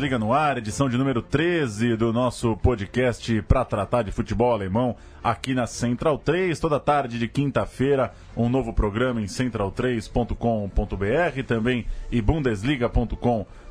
Bundesliga no ar, edição de número 13 do nosso podcast para tratar de futebol alemão aqui na Central 3. Toda tarde de quinta-feira, um novo programa em central3.com.br, também e bundesliga.com.br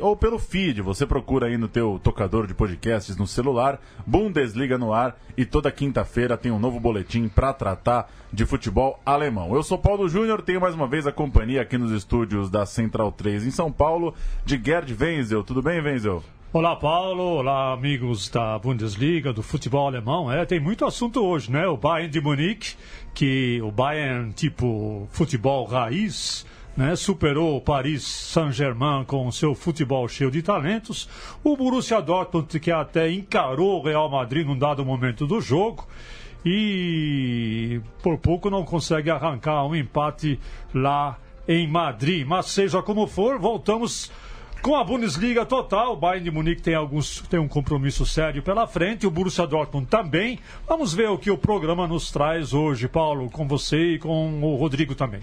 ou pelo feed. Você procura aí no teu tocador de podcasts no celular, Bundesliga no ar e toda quinta-feira tem um novo boletim para tratar de futebol alemão. Eu sou Paulo Júnior, tenho mais uma vez a companhia aqui nos estúdios da Central 3 em São Paulo de Gerd Wenzel. Tudo bem, Wenzel? Olá, Paulo. Olá, amigos da Bundesliga, do futebol alemão. É, tem muito assunto hoje, né? O Bayern de Munique, que o Bayern tipo futebol raiz, né, superou o Paris Saint-Germain com seu futebol cheio de talentos. O Borussia Dortmund, que até encarou o Real Madrid num dado momento do jogo. E por pouco não consegue arrancar um empate lá em Madrid. Mas seja como for, voltamos com a Bundesliga total. O Bayern de Munique tem, alguns, tem um compromisso sério pela frente, o Borussia Dortmund também. Vamos ver o que o programa nos traz hoje, Paulo, com você e com o Rodrigo também.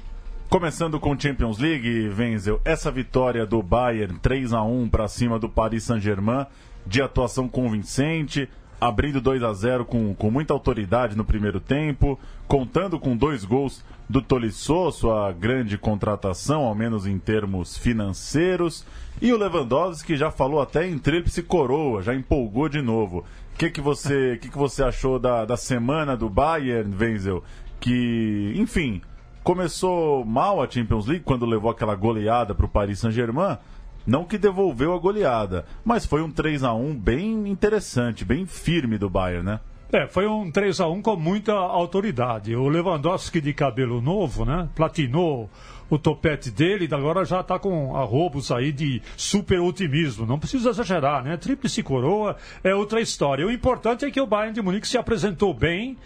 Começando com Champions League, Wenzel, essa vitória do Bayern 3 a 1 para cima do Paris Saint-Germain, de atuação convincente, abrindo 2 a 0 com, com muita autoridade no primeiro tempo, contando com dois gols do Tolisso, sua grande contratação, ao menos em termos financeiros, e o Lewandowski já falou até em tríplice coroa, já empolgou de novo. O que, que, você, que, que você achou da, da semana do Bayern, Wenzel? Que, enfim, começou mal a Champions League quando levou aquela goleada para o Paris Saint-Germain. Não que devolveu a goleada, mas foi um 3 a 1 bem interessante, bem firme do Bayern, né? É, foi um 3 a 1 com muita autoridade. O Lewandowski de cabelo novo, né? Platinou o topete dele, agora já está com arrobos aí de super otimismo. Não precisa exagerar, né? Tríplice coroa é outra história. O importante é que o Bayern de Munique se apresentou bem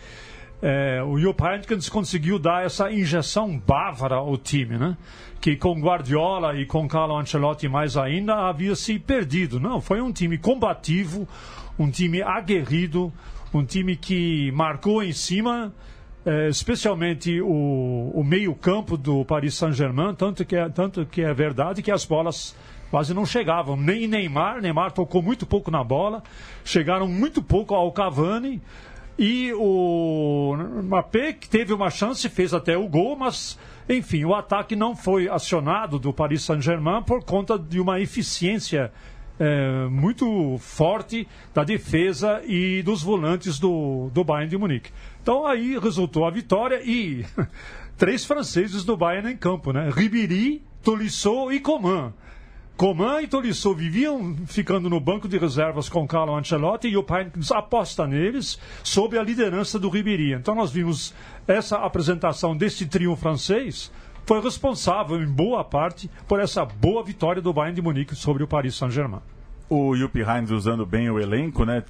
é, o Jupp Heynckes conseguiu dar essa injeção bávara ao time, né? Que com Guardiola e com Carlo Ancelotti mais ainda havia se perdido. Não, foi um time combativo, um time aguerrido, um time que marcou em cima, é, especialmente o, o meio-campo do Paris Saint-Germain, tanto, que é, tanto que é verdade que as bolas quase não chegavam. Nem Neymar, Neymar tocou muito pouco na bola, chegaram muito pouco ao Cavani. E o Mbappé, que teve uma chance, fez até o gol, mas, enfim, o ataque não foi acionado do Paris Saint-Germain por conta de uma eficiência é, muito forte da defesa e dos volantes do, do Bayern de Munique. Então aí resultou a vitória e três franceses do Bayern em campo, né? Ribéry, Tolisso e Coman. Coman e Tolisso viviam ficando no banco de reservas com Carlo Ancelotti e o Heinz aposta neles sob a liderança do Ribéry. Então nós vimos essa apresentação deste trio francês foi responsável em boa parte por essa boa vitória do Bayern de Munique sobre o Paris Saint-Germain o Jupp Heinz usando bem o elenco, né?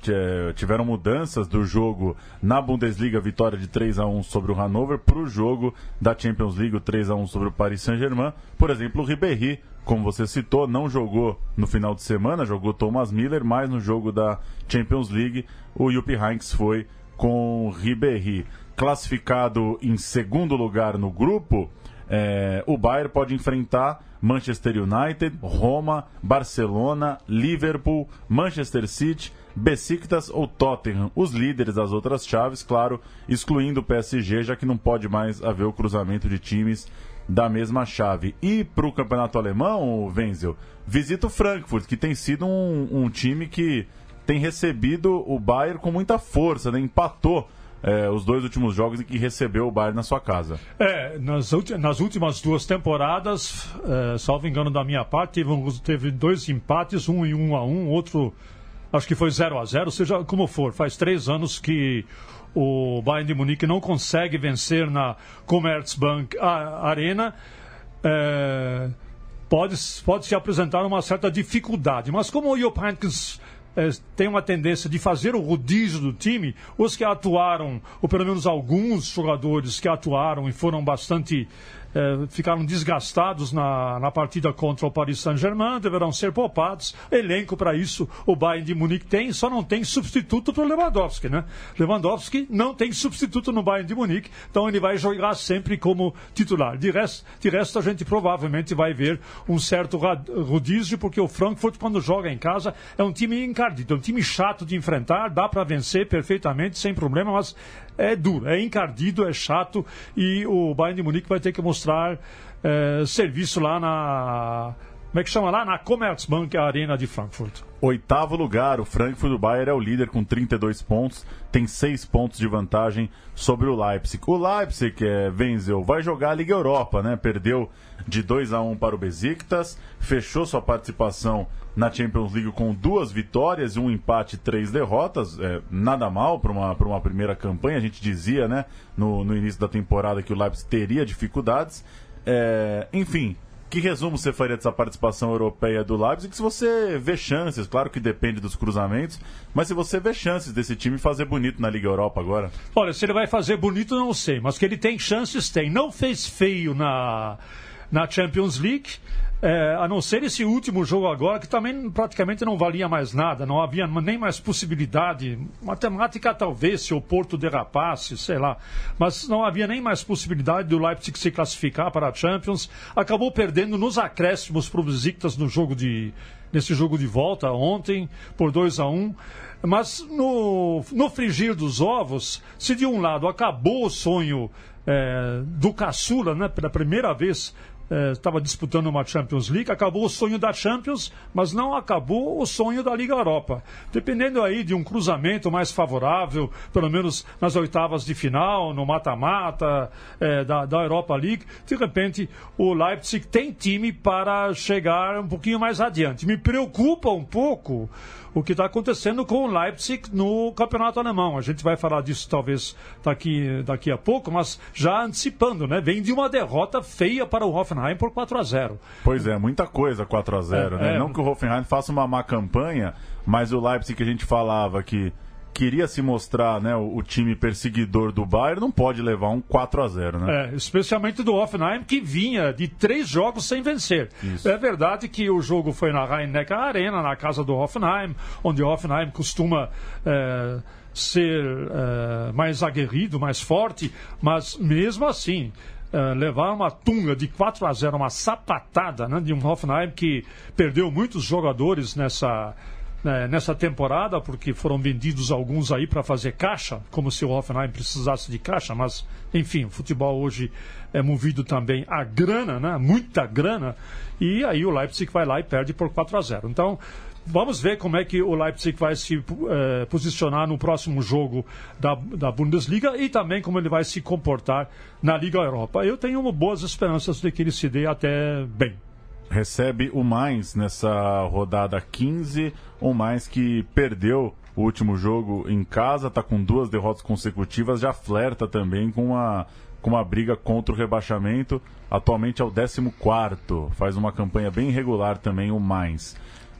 Tiveram mudanças do jogo na Bundesliga, vitória de 3 a 1 sobre o Hannover, para o jogo da Champions League, 3 a 1 sobre o Paris Saint-Germain. Por exemplo, o Ribéry, como você citou, não jogou no final de semana, jogou Thomas Miller, mas no jogo da Champions League, o Jupp Heinz foi com Ribéry. Classificado em segundo lugar no grupo, é, o Bayern pode enfrentar Manchester United, Roma, Barcelona, Liverpool, Manchester City, Besiktas ou Tottenham, os líderes das outras chaves, claro, excluindo o PSG, já que não pode mais haver o cruzamento de times da mesma chave. E para o campeonato alemão, Wenzel, visita o Frankfurt, que tem sido um, um time que tem recebido o Bayern com muita força, né? empatou é, os dois últimos jogos em que recebeu o Bayern na sua casa. É, nas, nas últimas duas temporadas, é, salvo engano da minha parte, teve, teve dois empates, um em um a um, outro acho que foi 0 a 0 seja como for, faz três anos que o Bayern de Munique não consegue vencer na Commerzbank Arena. É, pode, pode se apresentar uma certa dificuldade, mas como o Jupp Heynckes é, tem uma tendência de fazer o rodízio do time, os que atuaram, ou pelo menos alguns jogadores que atuaram e foram bastante eh, ficaram desgastados na, na partida contra o Paris Saint-Germain, deverão ser poupados. Elenco para isso o Bayern de Munique tem, só não tem substituto para o Lewandowski, né? Lewandowski não tem substituto no Bayern de Munique, então ele vai jogar sempre como titular. De resto, de resto a gente provavelmente vai ver um certo rodízio, porque o Frankfurt, quando joga em casa, é um time encardido, é um time chato de enfrentar, dá para vencer perfeitamente, sem problema, mas é duro, é encardido, é chato e o Bayern de Munique vai ter que mostrar é, serviço lá na. Como é que chama lá? Na Commerzbank Arena de Frankfurt. Oitavo lugar, o Frankfurt do Bayern é o líder com 32 pontos, tem 6 pontos de vantagem sobre o Leipzig. O Leipzig, é, Wenzel, vai jogar a Liga Europa, né? Perdeu de 2 a 1 para o Besiktas, fechou sua participação na Champions League com duas vitórias, um empate e três derrotas. É, nada mal para uma, uma primeira campanha. A gente dizia né, no, no início da temporada que o Leipzig teria dificuldades. É, enfim, que resumo você faria dessa participação europeia do Leipzig? Se você vê chances, claro que depende dos cruzamentos, mas se você vê chances desse time fazer bonito na Liga Europa agora? Olha, se ele vai fazer bonito, não sei, mas que ele tem chances, tem. Não fez feio na, na Champions League é, a não ser esse último jogo agora, que também praticamente não valia mais nada, não havia nem mais possibilidade. Matemática talvez, se o Porto derrapasse, sei lá. Mas não havia nem mais possibilidade do Leipzig se classificar para a Champions. Acabou perdendo nos acréscimos para o Besiktas no jogo de, nesse jogo de volta ontem, por 2 a 1 um. Mas no, no frigir dos ovos, se de um lado acabou o sonho é, do caçula, né, pela primeira vez estava é, disputando uma Champions League, acabou o sonho da Champions, mas não acabou o sonho da Liga Europa. Dependendo aí de um cruzamento mais favorável, pelo menos nas oitavas de final, no mata-mata é, da, da Europa League, de repente o Leipzig tem time para chegar um pouquinho mais adiante. Me preocupa um pouco o que está acontecendo com o Leipzig no campeonato alemão. A gente vai falar disso talvez daqui, daqui a pouco, mas já antecipando, né? Vem de uma derrota feia para o Hoffenheim por 4 a 0 Pois é, muita coisa 4 a 0 é, né? É... Não que o Hoffenheim faça uma má campanha, mas o Leipzig que a gente falava que queria se mostrar né, o, o, time perseguidor do Bayern, não pode levar um 4 a 0 né? É, especialmente do Hoffenheim, que vinha de três jogos sem vencer. Isso. É verdade que o jogo foi na Rhein-Neckar Arena, na casa do Hoffenheim, onde o Hoffenheim costuma... É, ser é, mais aguerrido, mais forte, mas mesmo assim, Uh, levar uma tunga de 4 a 0, uma sapatada né, de um Hoffenheim que perdeu muitos jogadores nessa, né, nessa temporada, porque foram vendidos alguns aí para fazer caixa, como se o Hoffenheim precisasse de caixa, mas enfim, o futebol hoje é movido também a grana, né, muita grana, e aí o Leipzig vai lá e perde por 4 a 0. Então, Vamos ver como é que o Leipzig vai se eh, posicionar no próximo jogo da, da Bundesliga e também como ele vai se comportar na Liga Europa. Eu tenho boas esperanças de que ele se dê até bem recebe o mais nessa rodada 15, o mais que perdeu o último jogo em casa, está com duas derrotas consecutivas, já flerta também com uma, com uma briga contra o rebaixamento. Atualmente é o 14, faz uma campanha bem irregular também o mais.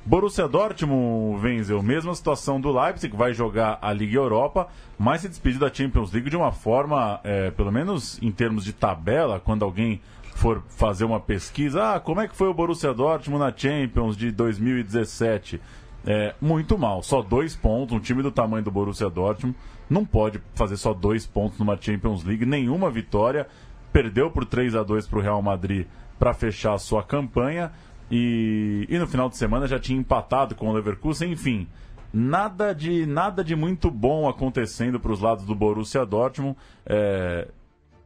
Borussia Dortmund, Wenzel, mesma situação do Leipzig, vai jogar a Liga Europa, mas se despediu da Champions League de uma forma, é, pelo menos em termos de tabela, quando alguém for fazer uma pesquisa, ah, como é que foi o Borussia Dortmund na Champions de 2017? É, muito mal, só dois pontos, um time do tamanho do Borussia Dortmund não pode fazer só dois pontos numa Champions League, nenhuma vitória, perdeu por 3 a 2 para o Real Madrid para fechar a sua campanha e, e no final de semana já tinha empatado com o Leverkusen, enfim, nada de nada de muito bom acontecendo para os lados do Borussia Dortmund. É,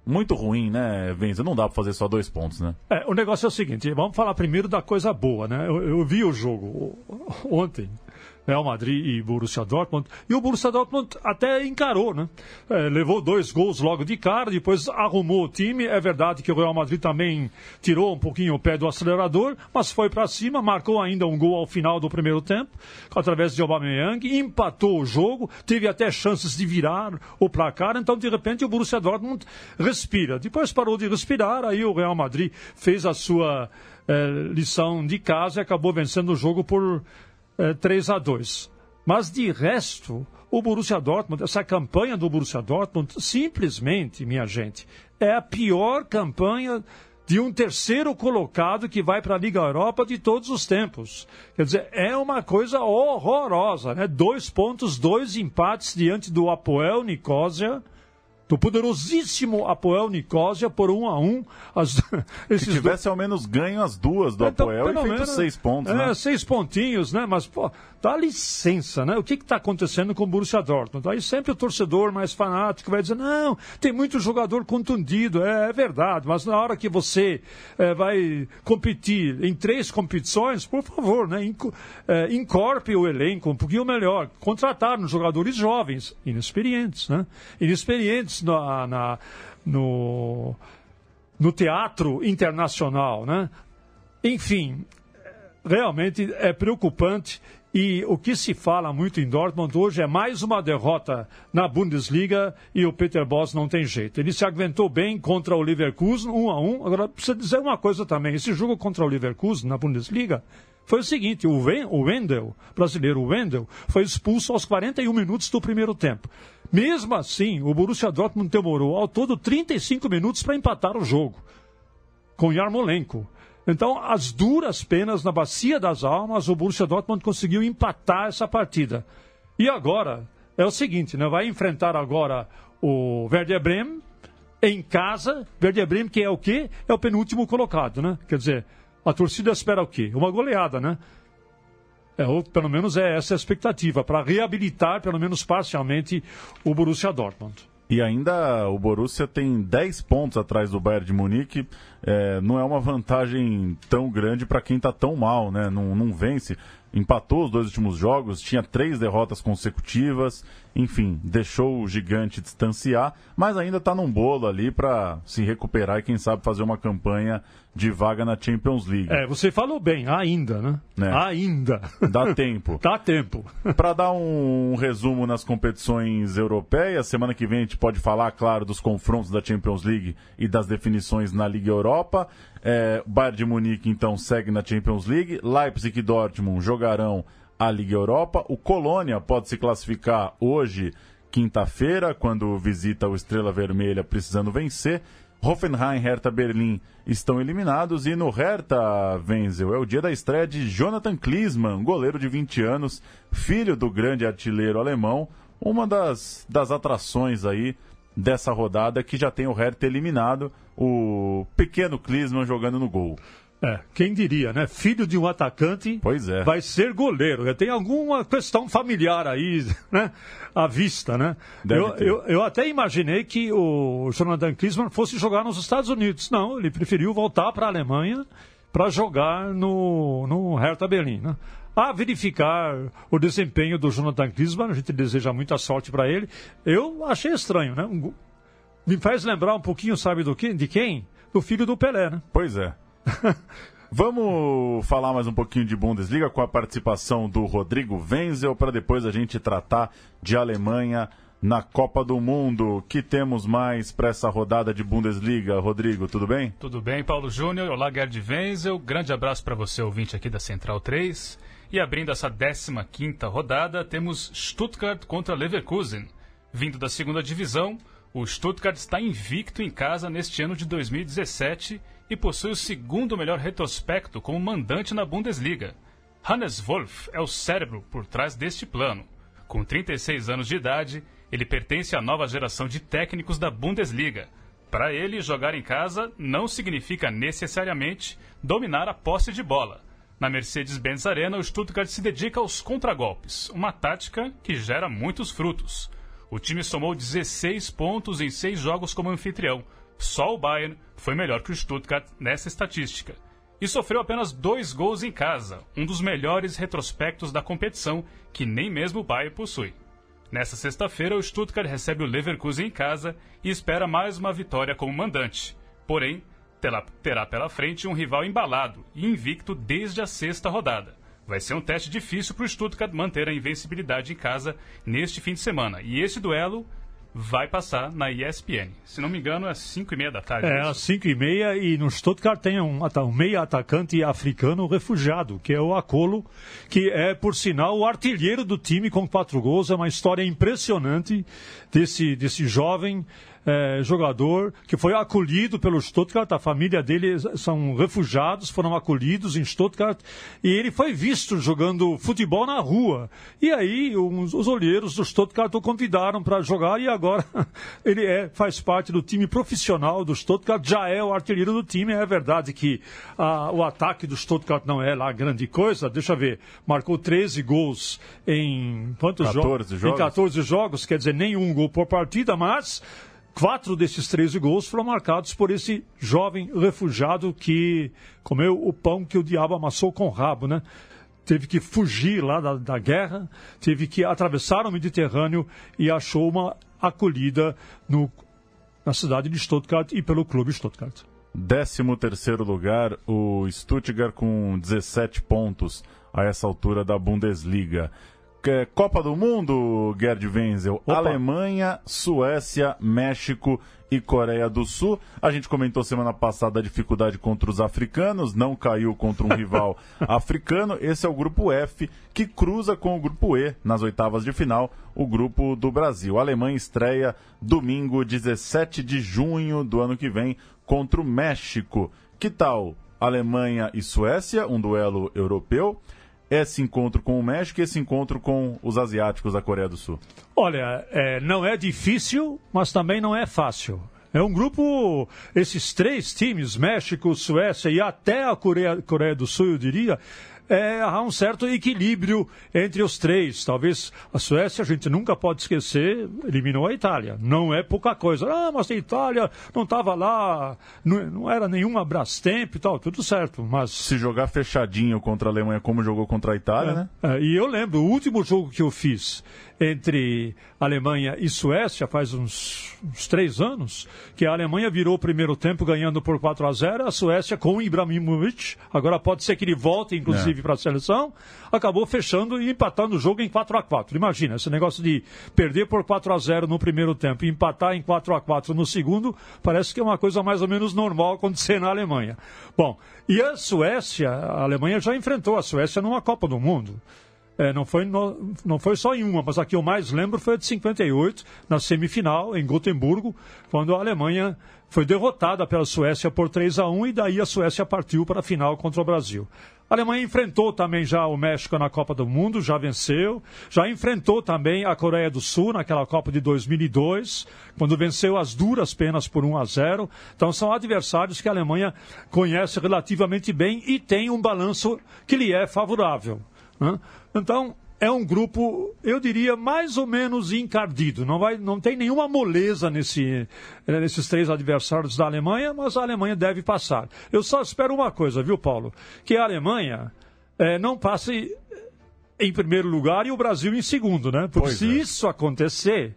muito ruim, né, Venza? Não dá para fazer só dois pontos, né? É, o negócio é o seguinte, vamos falar primeiro da coisa boa, né? Eu, eu vi o jogo ontem. Real Madrid e Borussia Dortmund. E o Borussia Dortmund até encarou, né? É, levou dois gols logo de cara, depois arrumou o time. É verdade que o Real Madrid também tirou um pouquinho o pé do acelerador, mas foi para cima, marcou ainda um gol ao final do primeiro tempo, através de Aubameyang, empatou o jogo, teve até chances de virar o placar. Então, de repente, o Borussia Dortmund respira. Depois parou de respirar, aí o Real Madrid fez a sua é, lição de casa e acabou vencendo o jogo por é, 3 a 2. Mas de resto, o Borussia Dortmund, essa campanha do Borussia Dortmund, simplesmente, minha gente, é a pior campanha de um terceiro colocado que vai para a Liga Europa de todos os tempos. Quer dizer, é uma coisa horrorosa, né? Dois pontos, dois empates diante do Apoel Nicosia do poderosíssimo Apoel Nicosia por um a um. As, Se tivesse do... ao menos ganho as duas do então, Apoel e feito menos, seis pontos, é, né? Seis pontinhos, né? Mas, pô, dá licença, né? O que está acontecendo com o Borussia Dortmund? Aí sempre o torcedor mais fanático vai dizer, não, tem muito jogador contundido, é, é verdade, mas na hora que você é, vai competir em três competições, por favor, né? Inco, é, encorpe o elenco um pouquinho melhor, contratar nos jogadores jovens, inexperientes, né? Inexperientes na, no, no teatro internacional, né? Enfim, realmente é preocupante e o que se fala muito em Dortmund hoje é mais uma derrota na Bundesliga e o Peter Boss não tem jeito. Ele se aguentou bem contra o Leverkusen, um a um. Agora, precisa dizer uma coisa também: esse jogo contra o Leverkusen na Bundesliga foi o seguinte: o, Wendel, brasileiro Wendel, foi expulso aos 41 minutos do primeiro tempo. Mesmo assim, o Borussia Dortmund demorou ao todo 35 minutos para empatar o jogo com Yarmolenko. Então, as duras penas na bacia das almas, o Borussia Dortmund conseguiu empatar essa partida. E agora é o seguinte, né? Vai enfrentar agora o Werder Bremen em casa. Werder Bremen que é o quê? É o penúltimo colocado, né? Quer dizer, a torcida espera o quê? Uma goleada, né? É, ou pelo menos é essa a expectativa, para reabilitar, pelo menos parcialmente, o Borussia Dortmund. E ainda o Borussia tem 10 pontos atrás do Bayern de Munique. É, não é uma vantagem tão grande para quem está tão mal, né? Não, não vence empatou os dois últimos jogos, tinha três derrotas consecutivas, enfim, deixou o gigante distanciar, mas ainda está num bolo ali para se recuperar e quem sabe fazer uma campanha de vaga na Champions League. É, você falou bem, ainda, né? né? Ainda. Dá tempo. Dá tempo. para dar um, um resumo nas competições europeias, semana que vem a gente pode falar, claro, dos confrontos da Champions League e das definições na Liga Europa. É, Bayern de Munique, então, segue na Champions League. Leipzig e Dortmund jogarão a Liga Europa. O Colônia pode se classificar hoje, quinta-feira, quando visita o Estrela Vermelha precisando vencer. Hoffenheim, Hertha Berlim estão eliminados e no Hertha, Wenzel, é o dia da estreia de Jonathan Klinsmann, goleiro de 20 anos, filho do grande artilheiro alemão, uma das, das atrações aí dessa rodada que já tem o Hertha eliminado, o pequeno Klinsmann jogando no gol. É, quem diria, né? Filho de um atacante pois é. vai ser goleiro. Tem alguma questão familiar aí, né? À vista, né? Eu, eu, eu, até imaginei que o Jonathan Klinsmann fosse jogar nos Estados Unidos. Não, ele preferiu voltar para a Alemanha para jogar no, no Hertha Berlim, né? A verificar o desempenho do Jonathan Klinsmann, a gente deseja muita sorte para ele. Eu achei estranho, né? Me faz lembrar um pouquinho, sabe do que? De quem? Do filho do Pelé, né? Pois é. Vamos falar mais um pouquinho de Bundesliga com a participação do Rodrigo Wenzel para depois a gente tratar de Alemanha na Copa do Mundo. que temos mais para essa rodada de Bundesliga? Rodrigo, tudo bem? Tudo bem, Paulo Júnior. Olá, Gerd Wenzel. Grande abraço para você, ouvinte aqui da Central 3. E abrindo essa 15ª rodada, temos Stuttgart contra Leverkusen. Vindo da segunda divisão, o Stuttgart está invicto em casa neste ano de 2017 e possui o segundo melhor retrospecto como mandante na Bundesliga. Hannes Wolff é o cérebro por trás deste plano. Com 36 anos de idade, ele pertence à nova geração de técnicos da Bundesliga. Para ele, jogar em casa não significa necessariamente dominar a posse de bola. Na Mercedes-Benz Arena, o Stuttgart se dedica aos contragolpes, uma tática que gera muitos frutos. O time somou 16 pontos em seis jogos como anfitrião. Só o Bayern foi melhor que o Stuttgart nessa estatística. E sofreu apenas dois gols em casa, um dos melhores retrospectos da competição, que nem mesmo o Bayern possui. Nessa sexta-feira, o Stuttgart recebe o Leverkusen em casa e espera mais uma vitória como mandante. Porém, terá pela frente um rival embalado e invicto desde a sexta rodada. Vai ser um teste difícil para o Stuttgart manter a invencibilidade em casa neste fim de semana. E esse duelo vai passar na ESPN. Se não me engano, é às 5 e meia da tarde. É, às 5 e meia e no Stuttgart tem um, um meia atacante africano refugiado, que é o Acolo, que é, por sinal, o artilheiro do time com quatro gols. É uma história impressionante desse, desse jovem é, jogador que foi acolhido pelo Stuttgart, a família dele são refugiados, foram acolhidos em Stuttgart, e ele foi visto jogando futebol na rua. E aí os, os olheiros do Stuttgart o convidaram para jogar e agora ele é, faz parte do time profissional do Stuttgart, já é o artilheiro do time. É verdade que a, o ataque do Stuttgart não é lá grande coisa, deixa eu ver, marcou 13 gols em quantos 14 jogos? Em 14 jogos, quer dizer, nenhum gol por partida, mas Quatro desses 13 gols foram marcados por esse jovem refugiado que comeu o pão que o diabo amassou com o rabo, né? Teve que fugir lá da, da guerra, teve que atravessar o Mediterrâneo e achou uma acolhida no, na cidade de Stuttgart e pelo clube Stuttgart. 13 terceiro lugar, o Stuttgart com 17 pontos a essa altura da Bundesliga. É, Copa do Mundo, Gerd Wenzel, Opa. Alemanha, Suécia, México e Coreia do Sul. A gente comentou semana passada a dificuldade contra os africanos, não caiu contra um rival africano. Esse é o grupo F, que cruza com o grupo E nas oitavas de final, o grupo do Brasil. A Alemanha estreia domingo, 17 de junho do ano que vem, contra o México. Que tal Alemanha e Suécia, um duelo europeu? Esse encontro com o México e esse encontro com os asiáticos da Coreia do Sul? Olha, é, não é difícil, mas também não é fácil. É um grupo, esses três times, México, Suécia e até a Coreia, Coreia do Sul, eu diria, é, há um certo equilíbrio entre os três. Talvez a Suécia, a gente nunca pode esquecer, eliminou a Itália. Não é pouca coisa. Ah, mas a Itália não estava lá, não, não, era nenhuma Brastemp e tal, tudo certo. Mas... Se jogar fechadinho contra a Alemanha como jogou contra a Itália, é, né? É, e eu lembro, o último jogo que eu fiz entre Alemanha e Suécia faz uns, uns, três anos, que a Alemanha virou o primeiro tempo ganhando por 4 a 0 a Suécia com o Ibrahimovic, agora pode ser que ele volte, inclusive, é. para a seleção, acabou fechando e empatando o jogo em 4 a 4 Imagina, esse negócio de perder por 4 a 0 no primeiro tempo e empatar em 4 a 4 no segundo, parece que é uma coisa mais ou menos normal acontecer na Alemanha. Bom, e a Suécia, a Alemanha já enfrentou a Suécia numa Copa do Mundo. É, não, foi no, não foi só em uma, mas a que eu mais lembro foi a de 58, na semifinal, em Gotemburgo, quando a Alemanha foi derrotada pela Suécia por 3 a 1 e daí a Suécia partiu para a final contra o Brasil. A Alemanha enfrentou também já o México na Copa do Mundo, já venceu. Já enfrentou também a Coreia do Sul naquela Copa de 2002, quando venceu as duras penas por 1 a 0. Então são adversários que a Alemanha conhece relativamente bem e tem um balanço que lhe é favorável. Né? Então, é um grupo, eu diria, mais ou menos encardido. Não, vai, não tem nenhuma moleza nesse, eh, nesses três adversários da Alemanha, mas a Alemanha deve passar. Eu só espero uma coisa, viu, Paulo? Que a Alemanha é, não passe em primeiro lugar e o Brasil em segundo, né? Porque pois se é. isso acontecer,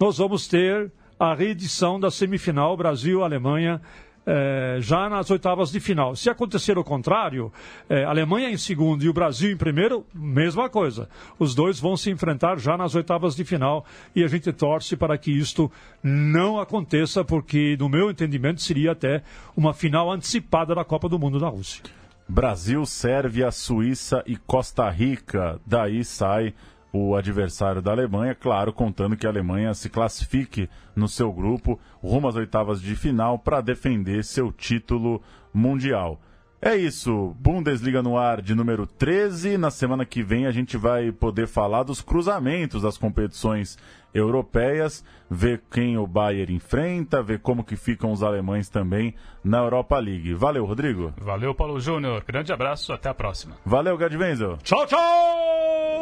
nós vamos ter a reedição da semifinal Brasil-Alemanha é, já nas oitavas de final. Se acontecer o contrário, é, Alemanha em segundo e o Brasil em primeiro, mesma coisa. Os dois vão se enfrentar já nas oitavas de final e a gente torce para que isto não aconteça, porque, no meu entendimento, seria até uma final antecipada da Copa do Mundo da Rússia. Brasil, Sérvia, Suíça e Costa Rica. Daí sai o adversário da Alemanha, claro, contando que a Alemanha se classifique no seu grupo rumo às oitavas de final para defender seu título mundial. É isso, Bundesliga no ar de número 13. Na semana que vem a gente vai poder falar dos cruzamentos das competições europeias, ver quem o Bayern enfrenta, ver como que ficam os alemães também na Europa League. Valeu, Rodrigo. Valeu, Paulo Júnior. Grande abraço, até a próxima. Valeu, Gerd Wenzel. Tchau, tchau!